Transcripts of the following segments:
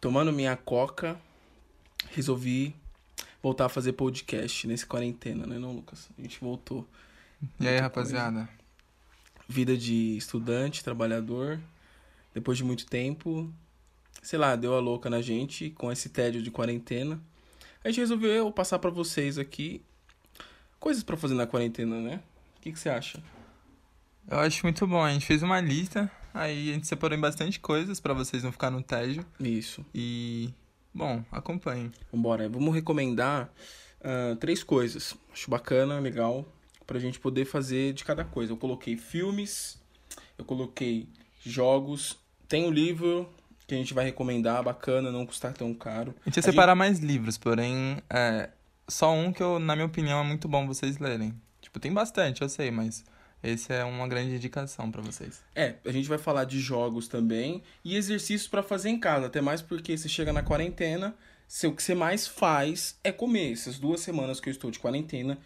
tomando minha coca, resolvi voltar a fazer podcast nesse quarentena, né, não, Lucas? A gente voltou. E aí, rapaziada? Vida de estudante, trabalhador, depois de muito tempo, sei lá, deu a louca na gente com esse tédio de quarentena. A gente resolveu passar para vocês aqui coisas para fazer na quarentena, né? O que, que você acha? Eu acho muito bom. A gente fez uma lista, aí a gente separou em bastante coisas para vocês não ficar no tédio. Isso. E, bom, acompanhem. Vambora, vamos recomendar uh, três coisas. Acho bacana, legal, pra gente poder fazer de cada coisa. Eu coloquei filmes, eu coloquei jogos, tem um livro que a gente vai recomendar, bacana, não custar tão caro. A gente ia separar mais livros, porém, é, só um que, eu, na minha opinião, é muito bom vocês lerem. Tipo, tem bastante, eu sei, mas esse é uma grande indicação para vocês. É, a gente vai falar de jogos também e exercícios para fazer em casa, até mais porque você chega na quarentena, o que você mais faz é comer. Essas duas semanas que eu estou de quarentena,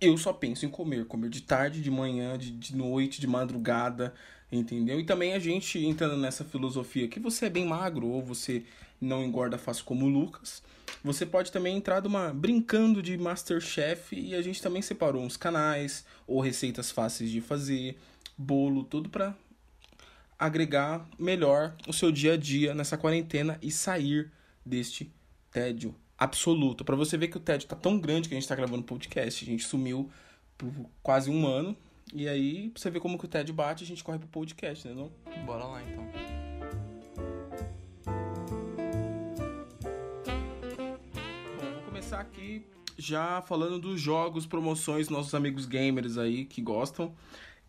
eu só penso em comer. Comer de tarde, de manhã, de, de noite, de madrugada, entendeu? E também a gente entrando nessa filosofia que você é bem magro ou você não engorda fácil como o Lucas, você pode também entrar numa brincando de Masterchef e a gente também separou uns canais ou receitas fáceis de fazer, bolo, tudo para agregar melhor o seu dia a dia nessa quarentena e sair deste tédio absoluto. Para você ver que o tédio tá tão grande que a gente tá gravando podcast, a gente sumiu por quase um ano e aí, pra você ver como que o TED bate, a gente corre pro podcast, né? Não? Bora lá então. Começar aqui já falando dos jogos, promoções, nossos amigos gamers aí que gostam.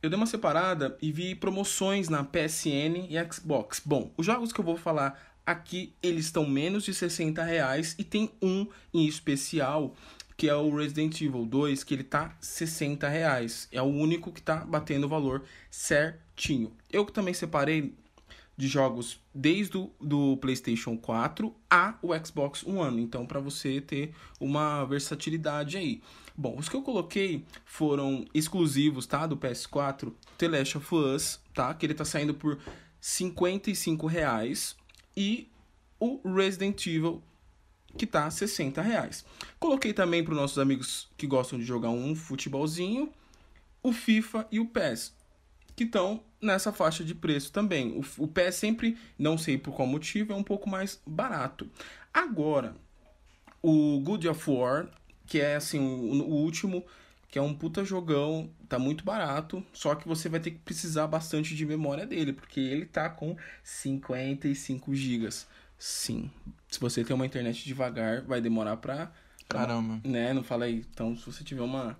Eu dei uma separada e vi promoções na PSN e Xbox. Bom, os jogos que eu vou falar aqui, eles estão menos de 60 reais e tem um em especial que é o Resident Evil 2, que ele tá 60 reais. É o único que tá batendo o valor certinho. Eu também separei de jogos desde o do PlayStation 4 a o Xbox One, então para você ter uma versatilidade aí. Bom, os que eu coloquei foram exclusivos, tá, do PS4, The Last of Us, tá, que ele tá saindo por 55 reais e o Resident Evil que tá 60 reais. Coloquei também para os nossos amigos que gostam de jogar um futebolzinho, o FIFA e o PES, que estão nessa faixa de preço também. O, o PES sempre, não sei por qual motivo, é um pouco mais barato. Agora, o Good of War, que é assim, o, o último, que é um puta jogão, tá muito barato, só que você vai ter que precisar bastante de memória dele, porque ele tá com 55 gigas. Sim. Se você tem uma internet devagar, vai demorar pra. Caramba. Né? Não fala aí. Então, se você tiver uma,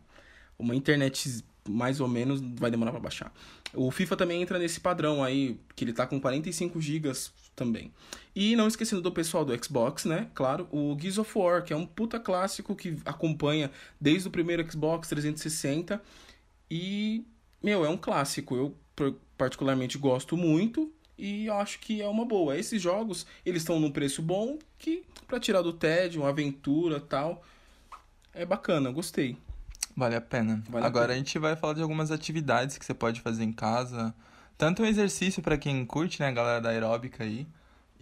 uma internet mais ou menos, vai demorar para baixar. O FIFA também entra nesse padrão aí, que ele tá com 45 GB também. E não esquecendo do pessoal do Xbox, né? Claro, o Gears of War, que é um puta clássico que acompanha desde o primeiro Xbox 360. E, meu, é um clássico. Eu particularmente gosto muito e acho que é uma boa. Esses jogos, eles estão num preço bom que para tirar do tédio, uma aventura, tal, é bacana, gostei. Vale a pena. Vale Agora a, pena. a gente vai falar de algumas atividades que você pode fazer em casa, tanto um exercício para quem curte, né, a galera da aeróbica aí,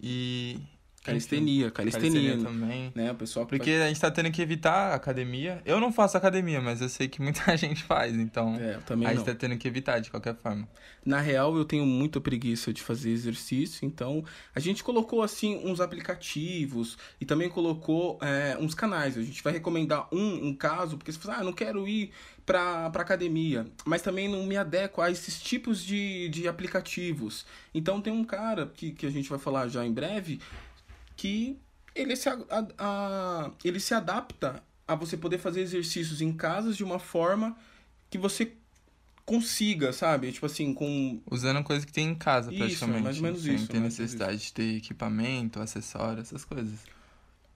e Calistenia, calistenia, calistenia também. Né, o pessoal Porque a gente tá tendo que evitar a academia. Eu não faço academia, mas eu sei que muita gente faz, então é, também a gente não. tá tendo que evitar de qualquer forma. Na real, eu tenho muita preguiça de fazer exercício, então a gente colocou assim uns aplicativos e também colocou é, uns canais. A gente vai recomendar um, um caso, porque você fala, ah, não quero ir para academia, mas também não me adequo a esses tipos de, de aplicativos. Então tem um cara que, que a gente vai falar já em breve que ele se, a, a, ele se adapta a você poder fazer exercícios em casa de uma forma que você consiga, sabe? Tipo assim, com. Usando coisa que tem em casa, isso, praticamente. mais ou menos sem isso. Sem ter necessidade de ter equipamento, acessório, essas coisas.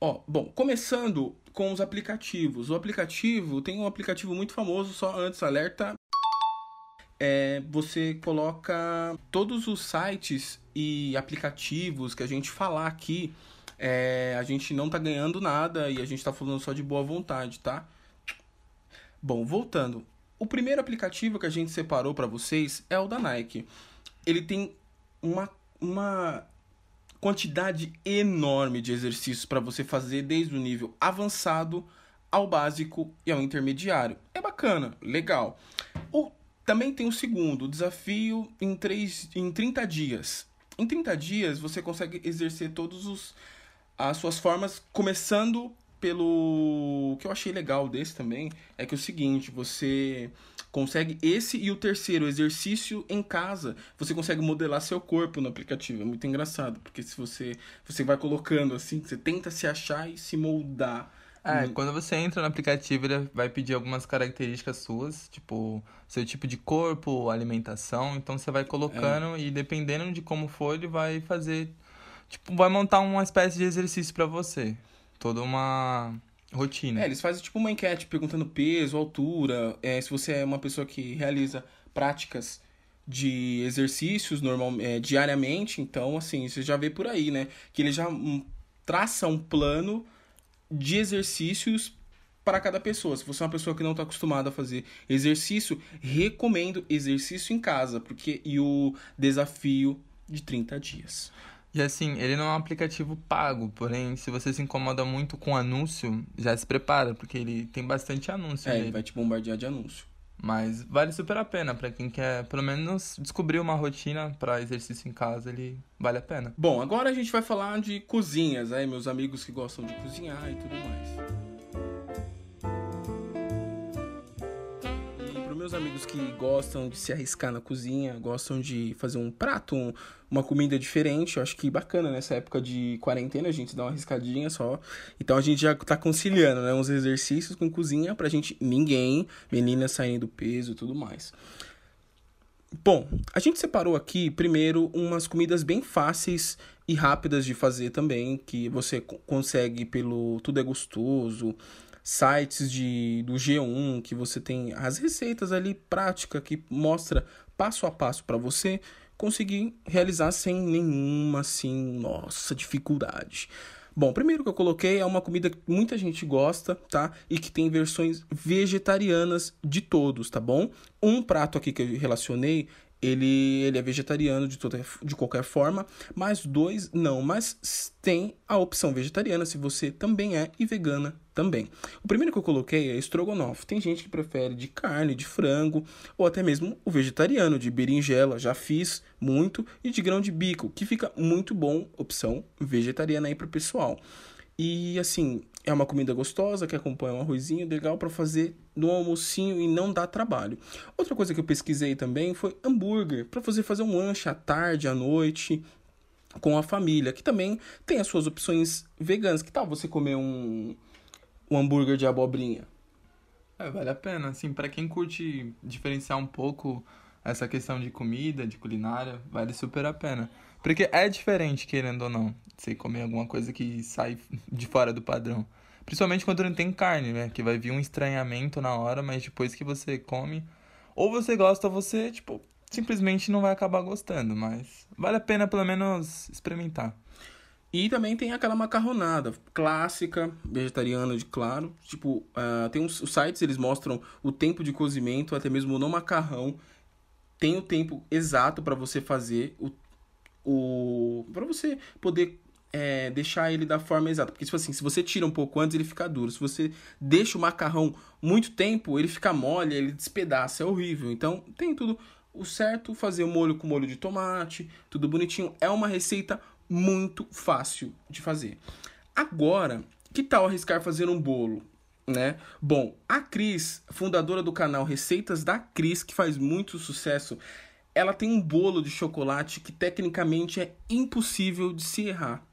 Ó, bom, começando com os aplicativos. O aplicativo tem um aplicativo muito famoso, só antes, alerta. É, você coloca todos os sites e aplicativos que a gente falar aqui, é, a gente não tá ganhando nada e a gente tá falando só de boa vontade, tá? Bom, voltando. O primeiro aplicativo que a gente separou para vocês é o da Nike. Ele tem uma, uma quantidade enorme de exercícios para você fazer desde o nível avançado ao básico e ao intermediário. É bacana, legal. O, também tem o segundo, o desafio em, três, em 30 dias. Em 30 dias você consegue exercer todos os as suas formas, começando pelo o que eu achei legal desse também é que é o seguinte, você consegue esse e o terceiro exercício em casa, você consegue modelar seu corpo no aplicativo. É muito engraçado, porque se você você vai colocando assim, você tenta se achar e se moldar é, quando você entra no aplicativo, ele vai pedir algumas características suas, tipo, seu tipo de corpo, alimentação. Então você vai colocando é. e dependendo de como for, ele vai fazer. Tipo, vai montar uma espécie de exercício para você. Toda uma rotina. É, eles fazem tipo uma enquete perguntando peso, altura, é, se você é uma pessoa que realiza práticas de exercícios normal, é, diariamente, então assim, você já vê por aí, né? Que ele já hum, traça um plano de exercícios para cada pessoa. Se você é uma pessoa que não está acostumada a fazer exercício, recomendo exercício em casa, porque e o desafio de 30 dias. E assim, ele não é um aplicativo pago, porém, se você se incomoda muito com anúncio, já se prepara, porque ele tem bastante anúncio. É, nele. ele vai te bombardear de anúncio. Mas vale super a pena para quem quer, pelo menos, descobrir uma rotina para exercício em casa, ele vale a pena. Bom, agora a gente vai falar de cozinhas, aí, meus amigos que gostam de cozinhar e tudo mais. Meus amigos que gostam de se arriscar na cozinha, gostam de fazer um prato, um, uma comida diferente, eu acho que bacana nessa época de quarentena a gente dá uma arriscadinha só. Então a gente já tá conciliando, né, uns exercícios com cozinha pra gente ninguém, meninas saindo do peso e tudo mais. Bom, a gente separou aqui primeiro umas comidas bem fáceis e rápidas de fazer também, que você consegue pelo Tudo é Gostoso, sites de, do G1 que você tem as receitas ali prática que mostra passo a passo para você conseguir realizar sem nenhuma assim, nossa, dificuldade. Bom, primeiro que eu coloquei é uma comida que muita gente gosta, tá? E que tem versões vegetarianas de todos, tá bom? Um prato aqui que eu relacionei ele, ele é vegetariano de, toda, de qualquer forma, mas dois não. Mas tem a opção vegetariana se você também é e vegana também. O primeiro que eu coloquei é estrogonofe. Tem gente que prefere de carne, de frango, ou até mesmo o vegetariano, de berinjela, já fiz muito, e de grão de bico, que fica muito bom, opção vegetariana aí pro pessoal. E assim, é uma comida gostosa que acompanha um arrozinho legal para fazer no almocinho e não dá trabalho. Outra coisa que eu pesquisei também foi hambúrguer, para você fazer um lanche à tarde, à noite, com a família, que também tem as suas opções veganas. Que tal você comer um, um hambúrguer de abobrinha? É, vale a pena, assim, para quem curte diferenciar um pouco essa questão de comida, de culinária, vale super a pena. Porque é diferente, querendo ou não, você comer alguma coisa que sai de fora do padrão. Principalmente quando não tem carne, né? Que vai vir um estranhamento na hora, mas depois que você come, ou você gosta ou você, tipo, simplesmente não vai acabar gostando. Mas vale a pena pelo menos experimentar. E também tem aquela macarronada clássica, vegetariana, de claro. Tipo, uh, tem uns os sites, eles mostram o tempo de cozimento, até mesmo no macarrão. Tem o tempo exato para você fazer o o para você poder é, deixar ele da forma exata. Porque, tipo assim, se você tira um pouco antes, ele fica duro. Se você deixa o macarrão muito tempo, ele fica mole, ele despedaça. É horrível. Então, tem tudo o certo. Fazer o molho com molho de tomate, tudo bonitinho. É uma receita muito fácil de fazer. Agora, que tal arriscar fazer um bolo? Né? Bom, a Cris, fundadora do canal Receitas da Cris, que faz muito sucesso, ela tem um bolo de chocolate que tecnicamente é impossível de se errar.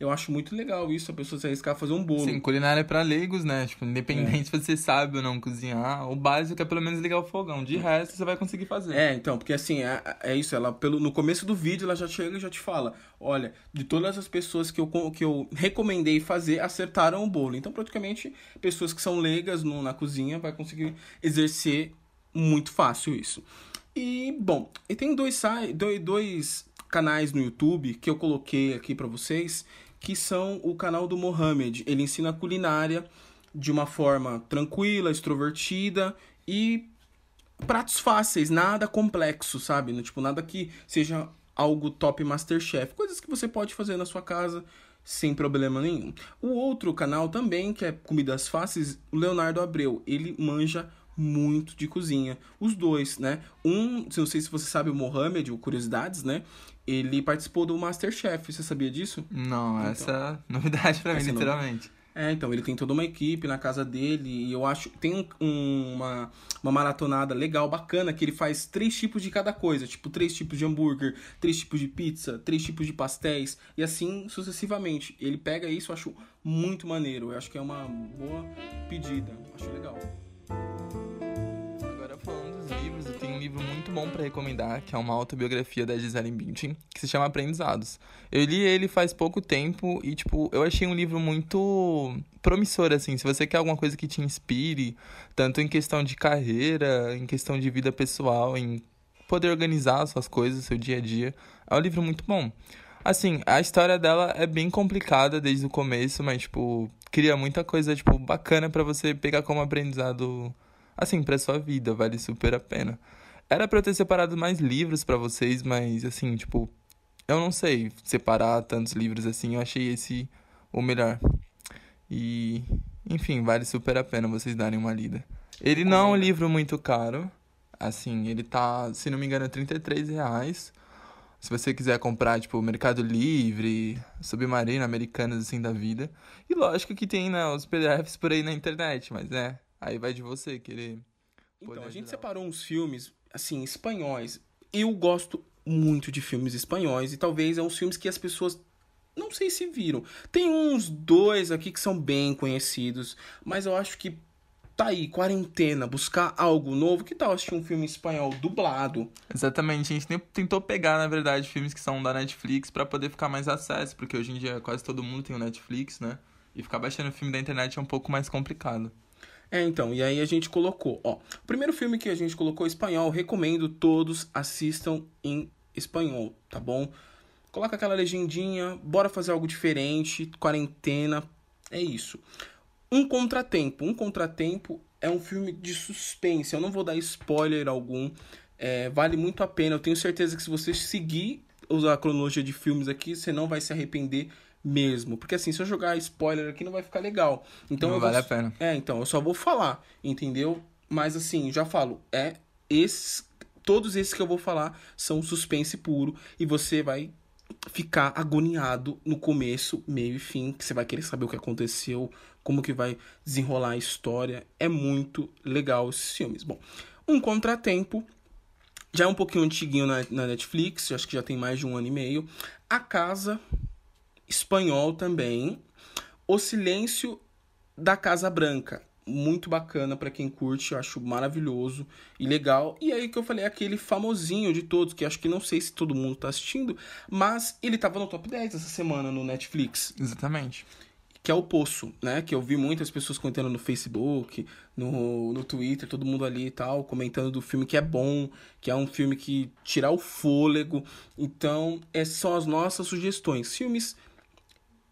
Eu acho muito legal isso, a pessoa se arriscar a fazer um bolo. Sim, culinária é pra leigos, né? Tipo, independente é. se você sabe ou não cozinhar, o básico é pelo menos ligar o fogão. De resto, você vai conseguir fazer. É, então, porque assim, é, é isso, ela pelo, no começo do vídeo ela já chega e já te fala, olha, de todas as pessoas que eu, que eu recomendei fazer, acertaram o bolo. Então, praticamente, pessoas que são leigas no, na cozinha vai conseguir exercer muito fácil isso. E, bom, e tem dois, dois, dois canais no YouTube que eu coloquei aqui para vocês, que são o canal do Mohamed. Ele ensina culinária de uma forma tranquila, extrovertida e pratos fáceis, nada complexo, sabe? Tipo, nada que seja algo top Masterchef. Coisas que você pode fazer na sua casa sem problema nenhum. O outro canal também, que é Comidas Fáceis, o Leonardo Abreu. Ele manja muito de cozinha. Os dois, né? Um, não sei se você sabe, o Mohamed, o Curiosidades, né? Ele participou do Masterchef. Você sabia disso? Não, então, essa é novidade pra mim, é literalmente. É, então, ele tem toda uma equipe na casa dele e eu acho tem um, uma, uma maratonada legal, bacana, que ele faz três tipos de cada coisa, tipo três tipos de hambúrguer, três tipos de pizza, três tipos de pastéis e assim sucessivamente. Ele pega isso, eu acho muito maneiro, eu acho que é uma boa pedida, acho legal bom para recomendar, que é uma autobiografia da Gisele Bündchen, que se chama Aprendizados. Eu li ele faz pouco tempo e, tipo, eu achei um livro muito promissor, assim. Se você quer alguma coisa que te inspire, tanto em questão de carreira, em questão de vida pessoal, em poder organizar suas coisas, seu dia a dia, é um livro muito bom. Assim, a história dela é bem complicada desde o começo, mas, tipo, cria muita coisa, tipo, bacana para você pegar como aprendizado, assim, pra sua vida. Vale super a pena. Era pra eu ter separado mais livros para vocês, mas assim, tipo, eu não sei separar tantos livros assim. Eu achei esse o melhor. E, enfim, vale super a pena vocês darem uma lida. Ele não é um livro muito caro. Assim, ele tá, se não me engano, 33 reais. Se você quiser comprar, tipo, Mercado Livre, Submarino, Americanas, assim, da vida. E lógico que tem, né, os PDFs por aí na internet, mas, né, aí vai de você querer... Então, a gente separou uns filmes assim, espanhóis. Eu gosto muito de filmes espanhóis e talvez é uns filmes que as pessoas não sei se viram. Tem uns dois aqui que são bem conhecidos, mas eu acho que tá aí, quarentena, buscar algo novo. Que tal assistir um filme espanhol dublado? Exatamente, a gente tentou pegar, na verdade, filmes que são da Netflix para poder ficar mais acesso, porque hoje em dia quase todo mundo tem o Netflix, né? E ficar baixando filme da internet é um pouco mais complicado. É, então, e aí a gente colocou, ó. O primeiro filme que a gente colocou espanhol, recomendo todos assistam em espanhol, tá bom? Coloca aquela legendinha, bora fazer algo diferente, quarentena, é isso. Um Contratempo. Um Contratempo é um filme de suspense, eu não vou dar spoiler algum, é, vale muito a pena. Eu tenho certeza que se você seguir a cronologia de filmes aqui, você não vai se arrepender mesmo. Porque assim, se eu jogar spoiler aqui não vai ficar legal. Então não vale vou... a pena. É, então, eu só vou falar, entendeu? Mas assim, já falo, é esses todos esses que eu vou falar são suspense puro e você vai ficar agoniado no começo, meio e fim, que você vai querer saber o que aconteceu, como que vai desenrolar a história. É muito legal esses filmes. Bom, Um Contratempo já é um pouquinho antiguinho na, na Netflix, acho que já tem mais de um ano e meio. A Casa, espanhol também. O Silêncio da Casa Branca. Muito bacana para quem curte, eu acho maravilhoso e legal. E aí que eu falei, aquele famosinho de todos, que acho que não sei se todo mundo tá assistindo, mas ele tava no top 10 essa semana no Netflix. Exatamente. Que é o Poço, né? Que eu vi muitas pessoas comentando no Facebook, no, no Twitter, todo mundo ali e tal, comentando do filme que é bom, que é um filme que tira o fôlego. Então, essas são as nossas sugestões. Filmes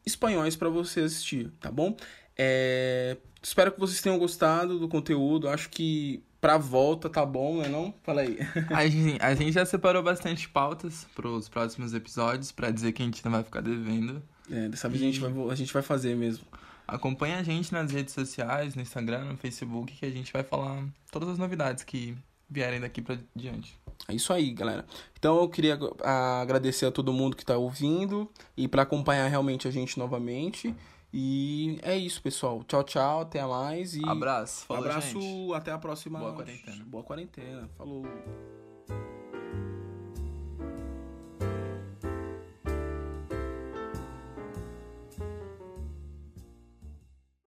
espanhóis para você assistir, tá bom? É... Espero que vocês tenham gostado do conteúdo. Acho que pra volta tá bom, né não? Fala aí. a, gente, a gente já separou bastante pautas pros próximos episódios para dizer que a gente não vai ficar devendo. É, dessa vez e... a, gente vai, a gente vai fazer mesmo. Acompanhe a gente nas redes sociais, no Instagram, no Facebook, que a gente vai falar todas as novidades que vierem daqui pra diante. É isso aí, galera. Então eu queria agradecer a todo mundo que está ouvindo e para acompanhar realmente a gente novamente. E é isso, pessoal. Tchau, tchau. Até mais. E abraço. Falou, abraço. Gente. Até a próxima. Boa quarentena. Boa quarentena. Falou.